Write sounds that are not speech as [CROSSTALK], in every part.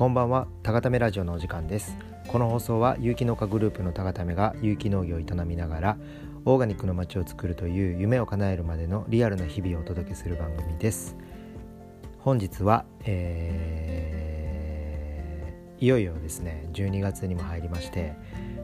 こんばんは。高ためラジオのお時間です。この放送は有機農家グループの高ためが有機農業を営みながらオーガニックの街を作るという夢を叶えるまでのリアルな日々をお届けする番組です。本日は、えー、いよいよですね12月にも入りまして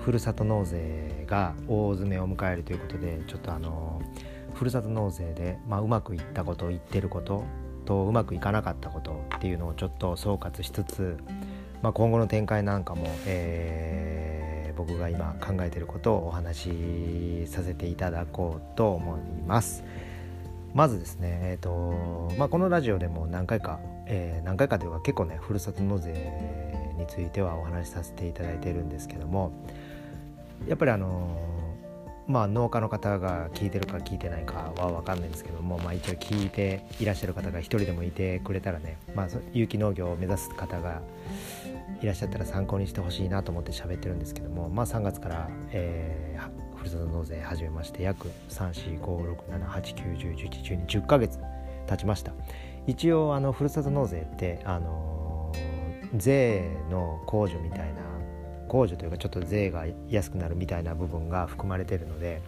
ふるさと納税が大詰めを迎えるということでちょっとあのふるさと納税で、まあ、うまくいったこと言ってることとうまくいかなかったことっていうのをちょっと総括しつつ、まあ、今後の展開なんかも、えー、僕が今考えてることをお話しさせていただこうと思います。まずですね、えーとまあ、このラジオでも何回か、えー、何回かというか結構ねふるさと納税についてはお話しさせていただいてるんですけどもやっぱりあのまあ農家の方が聞いてるか聞いてないかは分かんないんですけども、まあ、一応聞いていらっしゃる方が一人でもいてくれたらね、まあ、有機農業を目指す方がいらっしゃったら参考にしてほしいなと思って喋ってるんですけども、まあ、3月から、えー、ふるさと納税始めまして約34567891011121ヶ月経ちました。一応あのふるさと納税ってあのー、税の控除みたいな控除というかちょっと税が安くなるみたいな部分が含まれてるので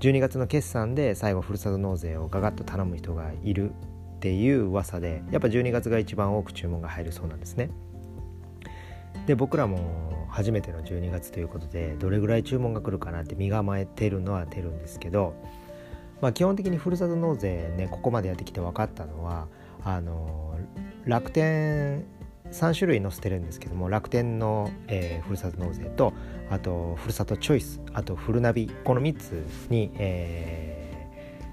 12月の決算で最後ふるさと納税をガガッと頼む人がいるっていう噂でやっぱ12月が一番多く注文が入るそうなんですね。で僕らも初めての12月ということでどれぐらい注文が来るかなって身構えてるのは出るんですけど、まあ、基本的にふるさと納税ねここまでやってきて分かったのはあの楽天3種類載せてるんですけども楽天の、えー、ふるさと納税とあとふるさとチョイスあとフルナビこの3つに、え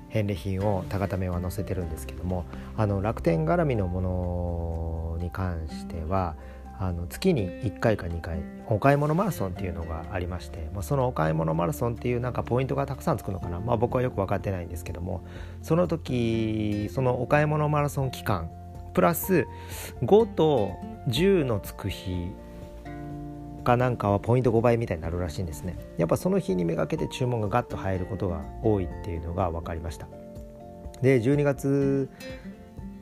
ー、返礼品を高ためは載せてるんですけどもあの楽天絡みのものに関してはあの月に1回か2回お買い物マラソンっていうのがありまして、まあ、そのお買い物マラソンっていうなんかポイントがたくさんつくのかな、まあ、僕はよく分かってないんですけどもその時そのお買い物マラソン期間プラス5と10のつく日かなんかはポイント5倍みたいになるらしいんですね。やっぱその日にめがけて注文がガッと入ることが多いっていうのが分かりました。で12月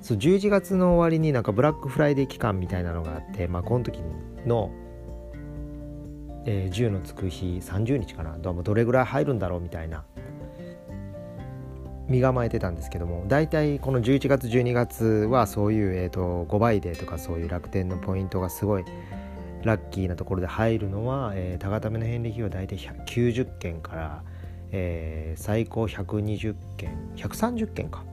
そう11月の終わりになんかブラックフライデー期間みたいなのがあってまあこの時の、えー、10のつく日30日かな。どれぐらい入るんだろうみたいな身構えてたんですけども大体この11月12月はそういう、えーと、5倍でとかそういう楽天のポイントがすごいラッキーなところで入るのは、えー、高ための返礼品は大体90件から、えー、最高120件130件か。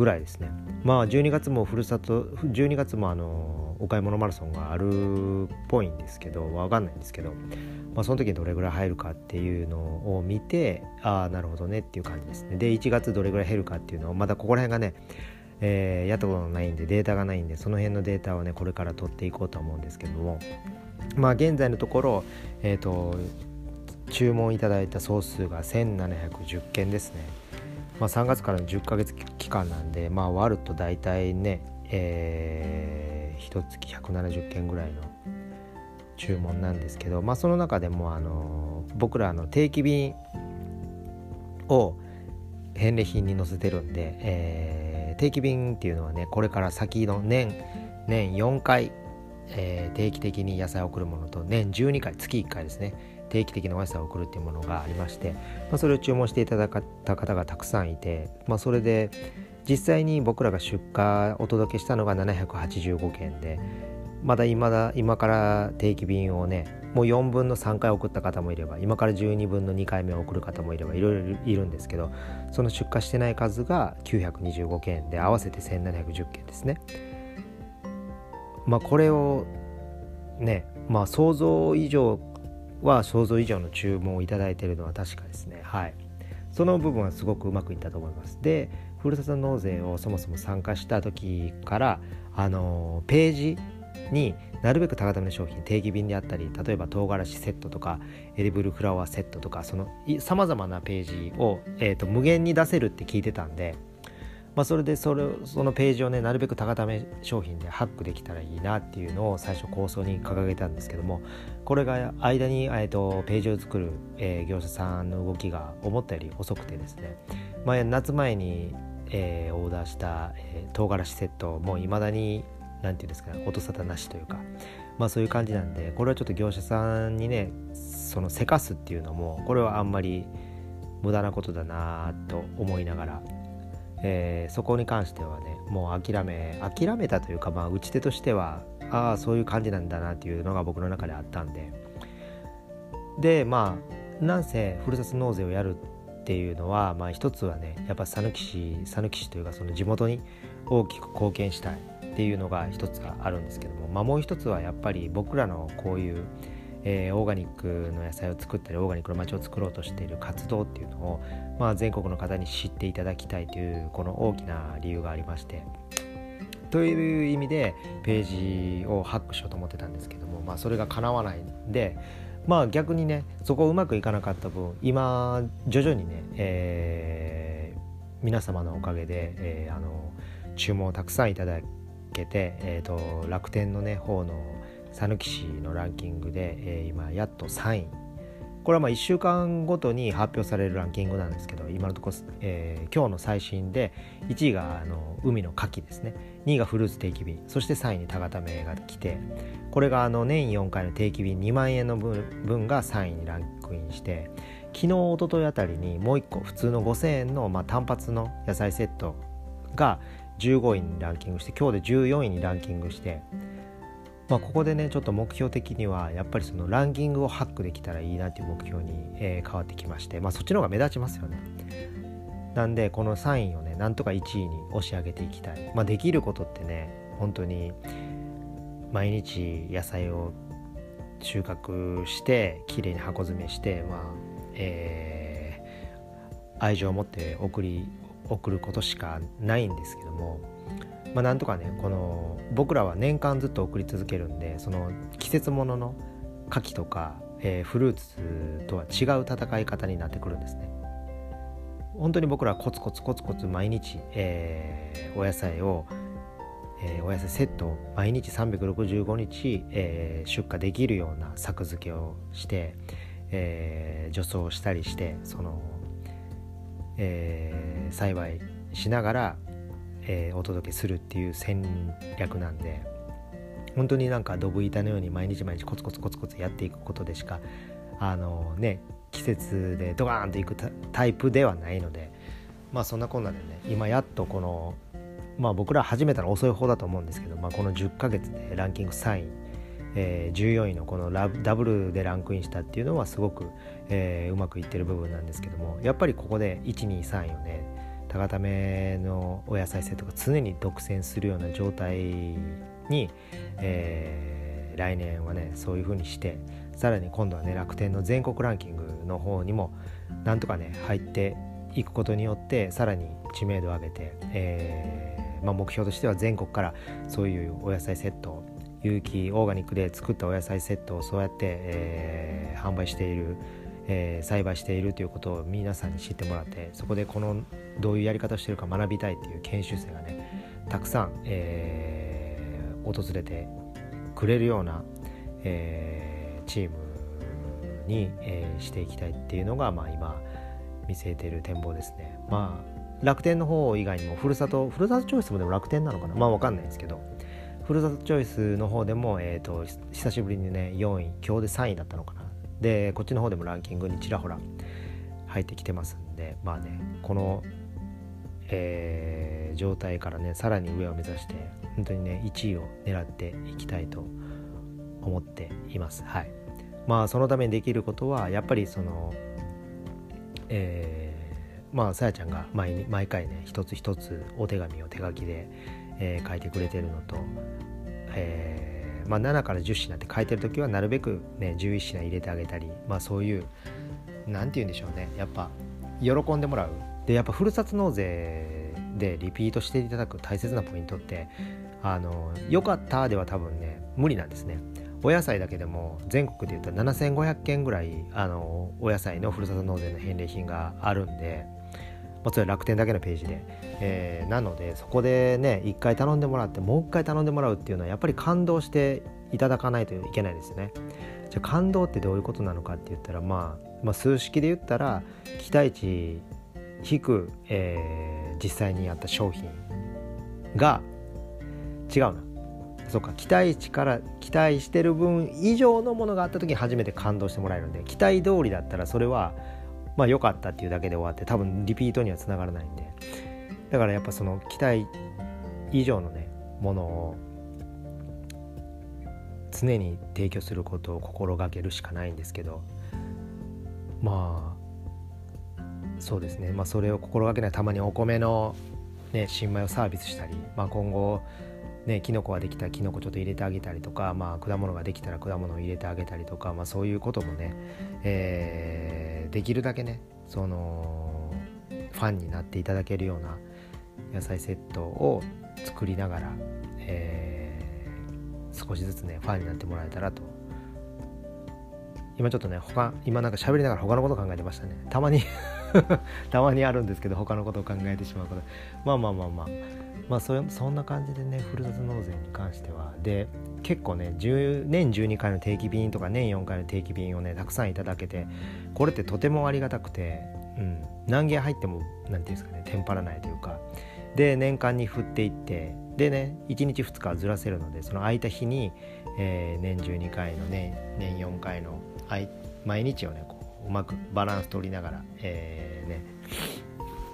ぐらいですね。まあ12月もふるさと12月もあのお買い物マラソンがあるっぽいんですけど分かんないんですけどまあ、その時にどれぐらい入るかっていうのを見てああなるほどねっていう感じですね。で1月どれぐらい減るかっていうのをまだここら辺がねえー、やったことないんでデータがないんでその辺のデータをねこれから取っていこうと思うんですけどもまあ現在のところえっ、ー、と注文いただいた総数が1710件ですね、まあ、3月からの10ヶ月期間なんでまあ割ると大体ねえー、1月170件ぐらいの注文なんですけど、まあ、その中でもあの僕らの定期便を返礼品に載せてるんで、えー、定期便っていうのはねこれから先の年年4回、えー、定期的に野菜を送るものと年12回月1回ですね。定期的なお野菜を送るっていうものがありまして、まあ、それを注文していただいた方がたくさんいて、まあ、それで実際に僕らが出荷お届けしたのが785件でまだ今だ今から定期便をねもう4分の3回送った方もいれば今から12分の2回目を送る方もいればいろいろいるんですけどその出荷してない数が925件で合わせて1710件ですね。まあこれをねまあ想像以上は想像以上の注文を頂いているのは確かですね。はい。その部分はすごくうまくいったと思います。でふるさと納税をそもそも参加した時からあのページになるべく高ための商品定期便であったり例えば唐辛子セットとかエディブルフラワーセットとかそのさまざまなページを、えーと、無限に出せるって聞いてたんで、まあ、それでそれそのページをねなるべくタガタメ商品でハックできたらいいなっていうのを最初構想に掲げたんですけどもこれが間に、えーと、ページを作る、えー、業者さんの動きが思ったより遅くてですね、まあ、夏前に、えー、オーダーした、えー、唐辛子セットもういまだに何て言うんですかね音沙汰なしというかまあそういう感じなんでこれはちょっと業者さんにねそのせかすっていうのもこれはあんまり無駄なことだなと思いながら、えー、そこに関してはねもう諦め諦めたというかまあ打ち手としてはああそういう感じなんだなっていうのが僕の中であったんで。でまあなんせふるさと納税をやるっていうのは、まあ、一つはねやっぱ讃岐市讃岐市というかその地元に大きく貢献したいっていうのが一つがあるんですけども、まあ、もう一つはやっぱり僕らのこういう、えー、オーガニックの野菜を作ったりオーガニックの街を作ろうとしている活動っていうのを、まあ、全国の方に知っていただきたいというこの大きな理由がありまして。という意味でページをハックしようと思ってたんですけども、まあ、それが叶わないんでまあ逆にねそこうまくいかなかった分今徐々にね、えー、皆様のおかげで、えー、あの注文をたくさんいただけて、えーと、楽天のね方の讃岐市のランキングで、え、今やっと3位これはまあ1週間ごとに発表されるランキングなんですけど今のところ、えー、今日の最新で1位があの海の牡蠣ですね。2位がフルーツ定期便。そして3位にタガタメが来てこれがあの年4回の定期便2万円の分が3位にランクインして昨日一昨日あたりにもう1個普通の5000円のまあ単発の野菜セットが15位にランキングして今日で14位にランキングしてまあ、ここでねちょっと目標的にはやっぱりそのランキングをハックできたらいいなっていう目標に、え、変わってきまして、まあ、そっちの方が目立ちますよね。なんでこの3位をねなんとか1位に押し上げていきたい。まあ、できることってね本当に毎日野菜を収穫してきれいに箱詰めしてまあえー、愛情を持って送り送ることしかないんですけどもまあ、なんとかねこの僕らは年間ずっと送り続けるんでその季節ものの牡蠣とか、えー、フルーツとは違う戦い方になってくるんですね。本当に僕らコツコツコツコツ毎日、えー、お野菜を、えー、お野菜セットを毎日365日、えー、出荷できるような作付けをして、えー、除草したりしてその、えー、栽培しながらえー、お届けするっていう戦略なんで本当になんかドブ板のように毎日毎日コツコツコツコツやっていくことでしかあのね季節でドカーンといくタイプではないのでまあそんなこんなでね今やっとこのまあ僕ら始めたの遅い方だと思うんですけど、まあ、この10ヶ月でランキング3位、えー、14位のこのラダブルでランクインしたっていうのはすごく、えー、うまくいってる部分なんですけどもやっぱりここで123位をね高ためのお野菜セットが常に独占するような状態に、えー、来年はねそういう風にしてさらに今度はね楽天の全国ランキングの方にもなんとかね入っていくことによってさらに知名度を上げて、えーまあ、目標としては全国からそういうお野菜セット有機オーガニックで作ったお野菜セットをそうやって、えー、販売しているえー、栽培しているということを皆さんに知ってもらってそこでこのどういうやり方をしてるか学びたいっていう研修生がねたくさん、えー、訪れてくれるような、えー、チームに、え、していきたいっていうのが、まあ、今見据えている展望ですね。まあ楽天の方以外にもふるさとふるさとチョイスもでも楽天なのかな？まあわかんないですけどふるさとチョイスの方でも、えーと久しぶりにね4位今日で3位だったのかな？でこっちの方でもランキングにちらほら入ってきてますんでまあねこの、えー、状態からねさらに上を目指して本当にね1位を狙っていきたいと思っています。はい。まあそのためにできることはやっぱりそのえー、まあさやちゃんが毎毎回ね一つ一つお手紙を手書きで、えー、書いてくれてるのと、えーまあ、7から10品って書いてる時はなるべくね11品入れてあげたりまあそういう何て言うんでしょうね。やっぱ喜んでもらう。でやっぱふるさと納税でリピートしていただく大切なポイントってあのよかったでは多分ね無理なんですね。お野菜だけでも全国で言ったら7500件ぐらいあのお野菜のふるさと納税の返礼品があるんでまあ、それは楽天だけのページで、えー、なのでそこでね一回頼んでもらってもう一回頼んでもらうっていうのはやっぱり感動していただかないといけないですね。じゃあ感動ってどういうことなのかって言ったら、まあ、まあ数式で言ったら期待値引く、えー、実際にやった商品が違うなそうか期待値から期待してる分以上のものがあった時に初めて感動してもらえるんで期待通りだったらそれはまあ良かったっていうだけで終わって多分リピートにはつながらないんで。だからやっぱその期待以上のねものを常に提供することを心がけるしかないんですけどまあそうですね。まあそれを心がけないたまにお米のね新米をサービスしたり、まあ、今後ね、キノコができたらキノコちょっと入れてあげたりとか、まあ、果物ができたら果物を入れてあげたりとか、まあ、そういうこともね、えー、できるだけねそのファンになっていただけるような野菜セットを作りながら、えー、少しずつねファンになってもらえたらと。今ちょっとね他今なんか喋りながら他のこと考えてましたね。たまに [LAUGHS] たまにあるんですけど他のことを考えてしまうこと。まあまあまあまあ。まあそそんな感じでねふるさと納税に関しては。で結構ね10年12回の定期便とか年4回の定期便をねたくさんいただけてこれってとてもありがたくて、うん、何件入っても何て言うんですかねテンパらないというか。で年間に振っていってでね1日2日ずらせるのでその空いた日に、えー、年12回のね年4回の毎日をねこううまくバランス取りながら、えー、ね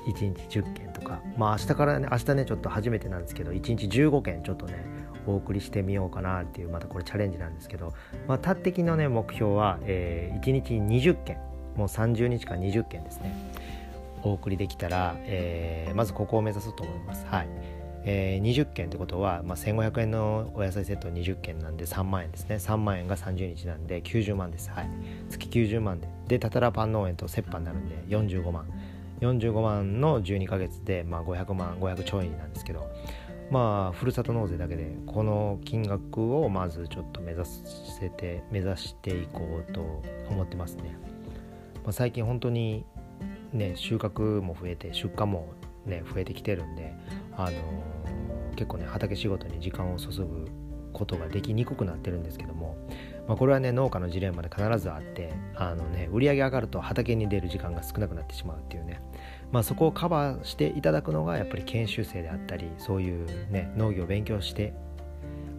1日10件とかまあ明日からね明日ねちょっと初めてなんですけど1日15件ちょっとねお送りしてみようかなっていうまたこれチャレンジなんですけど、まあ、た的のね目標は、えー、1日20件もう30日間20件ですね。お送りできたら、えー、まずここを目指そうと思います。はい、えー、20件ってことは、まあ、1500円のお野菜セット20件なんで3万円ですね。3万円が30日なんで90万です。はい。月90万で。でたたらパン農園と折半になるんで45万。45万の12ヶ月で、まあ、500万500ちょいなんですけどまあふるさと納税だけでこの金額をまずちょっと目指せて目指していこうと思ってますね、まあ、最近本当にね収穫も増えて出荷もね増えてきてるんであのー、結構ね畑仕事に時間を注ぐことができにくくなってるんですけどもまあ、これはね農家のジレンマで必ずあってあの、ね、売り上げ上がると畑に出る時間が少なくなってしまうっていうね、まあ、そこをカバーしていただくのがやっぱり研修生であったりそういう、ね、農業を勉強して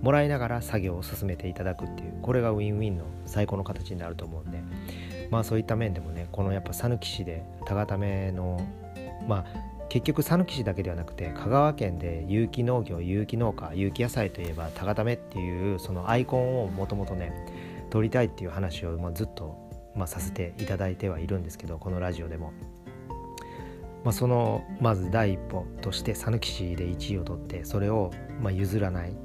もらいながら作業を進めていただくっていうこれがウィンウィンの最高の形になると思うんでまあそういった面でもねこのやっぱ讃岐市で田固めのまあ結局讃岐市だけではなくて香川県で有機農業有機農家有機野菜といえば田固めっていうそのアイコンをもともとね取りたいっていう話を、まあ、ずっと、まあ、させていただいてはいるんですけどこのラジオでも。まあ、そのまず第一歩として讃岐市で1位を取ってそれをま譲らない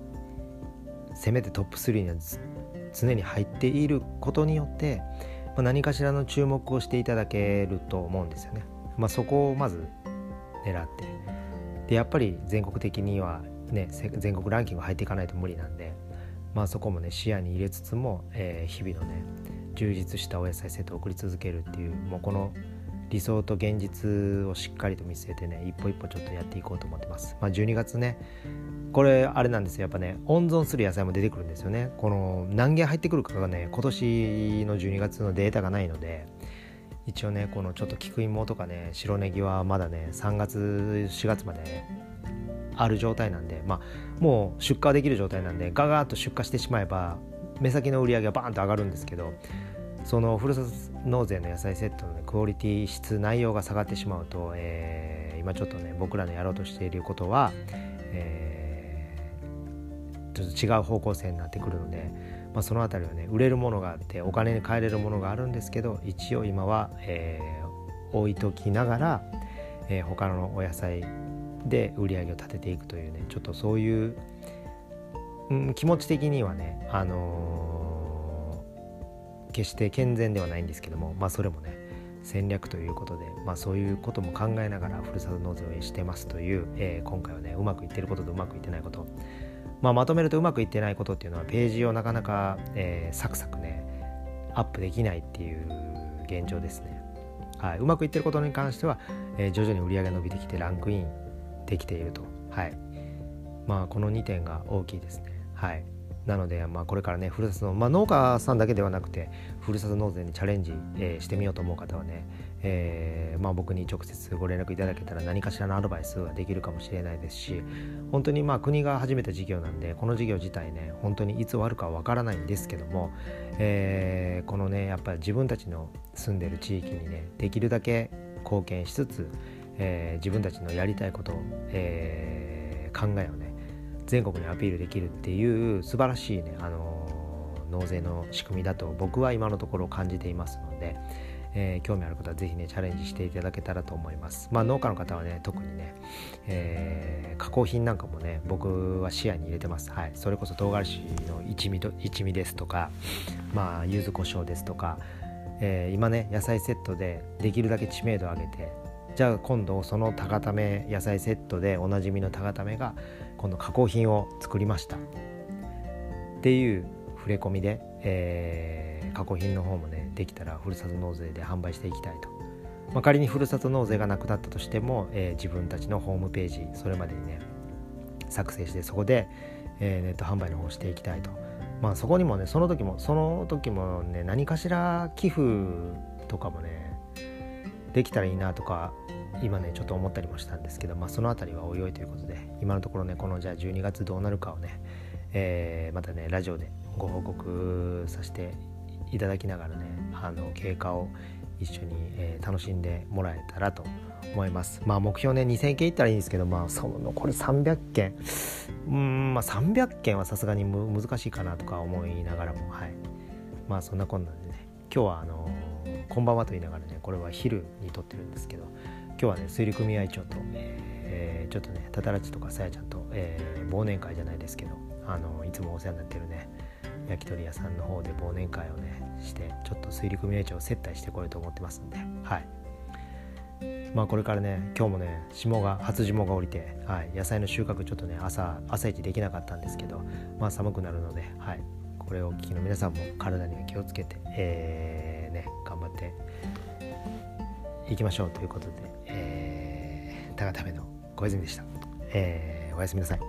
せめてトップ3には常に入っていることによって、ま、何かしらの注目をしていただけると思うんですよね。まあ、そこをまず狙ってでやっぱり全国的にはね全国ランキング入っていかないと無理なんでまあそこもね視野に入れつつも、えー、日々のね充実したお野菜セットを送り続けるっていうもうこの理想と現実をしっかりと見据えてね一歩一歩ちょっとやっていこうと思ってますまあ12月ねこれあれなんですよ。やっぱね温存する野菜も出てくるんですよね。この何件入ってくるかがね今年の12月のデータがないので一応ねこのちょっと菊芋とかね白ネギはまだね3月4月まである状態なんでまあもう出荷できる状態なんでガガーッと出荷してしまえば目先の売り上げはバーンと上がるんですけどそのふるさと納税の野菜セットの、ね、クオリティ質内容が下がってしまうと、えー、今ちょっとね僕らのやろうとしていることは、えー、ちょっと違う方向性になってくるので、まあ、その辺りはね売れるものがあってお金に換えれるものがあるんですけど一応今は、えー、置いときながら、えー、他のお野菜で売り上げを立てていくというねちょっとそういう、うん、気持ち的にはねあのー、決して健全ではないんですけどもまあそれもね戦略ということで、まあ、そういうことも考えながらふるさと納税をしてますという、えー、今回はねうまくいってることとうまくいってないことまあ、まとめるとうまくいってないことっていうのはページをなかなか、えー、サクサクねアップできないっていう現状ですね。はい、うまくいってることに関しては、えー、徐々に売り上げ伸びてきてランクインできていると。はい。まあこの2点が大きいですね。はい。なので、まあ、これからねふるさとの、まあ、農家さんだけではなくてふるさと納税にチャレンジ、えー、してみようと思う方はね、えーまあ、僕に直接ご連絡いただけたら何かしらのアドバイスができるかもしれないですし本当にまあ国が始めた事業なんでこの事業自体ね本当にいつ終わるかわからないんですけども、えー、このねやっぱり自分たちの住んでる地域にねできるだけ貢献しつつ、えー、自分たちのやりたいことを、えー、考えをね全国にアピールできるっていう素晴らしいね、あの納税の仕組みだと僕は今のところ感じていますので、えー、興味ある方は是非ねチャレンジしていただけたらと思います。まあ農家の方はね特にね、えー、加工品なんかもね僕は視野に入れてます。はい。それこそ唐辛子の一味と一味ですとかまあ柚子胡椒ですとか、えー、今ね野菜セットでできるだけ知名度を上げてじゃあ今度その高ため野菜セットでおなじみの高ためが今度加工品を作りました。っていう触れ込みで、えー、加工品の方もねできたらふるさと納税で販売していきたいと、まあ、仮にふるさと納税がなくなったとしても、えー、自分たちのホームページそれまでにね作成してそこで、えー、ネット販売の方をしていきたいと。まあそこにもねその時もその時もね何かしら寄付とかもねできたらいいなとか今ねちょっと思ったりもしたんですけど、まあ、その辺りはおいおいということで今のところねこのじゃあ12月どうなるかをね、えー、またねラジオでご報告させていただきながらねあの経過を一緒に、えー、楽しんでもらえたらと思います。まあ目標ね2000件いったらいいんですけどまあその残り300件。うんまあ300件はさすがに難しいかなとか思いながらもはい。まあそんなこんなんでね今日はあのー、こんばんはと言いながらねこれは昼に撮ってるんですけど今日はね水利組合長と、えー、ちょっとねたたらちとかさやちゃんと、えー、忘年会じゃないですけどあのいつもお世話になってるね焼き鳥屋さんの方で忘年会をねしてちょっと水利組合長を接待してこようと思ってますんで。はい。まあこれからね今日もね霜が初霜が降りて、はい、野菜の収穫ちょっとね朝朝一できなかったんですけどまあ寒くなるのではい。これをお聞きの皆さんも体には気をつけて、えー、ね頑張っていきましょうということで、えー、高ための小泉でした、えー、おやすみなさい。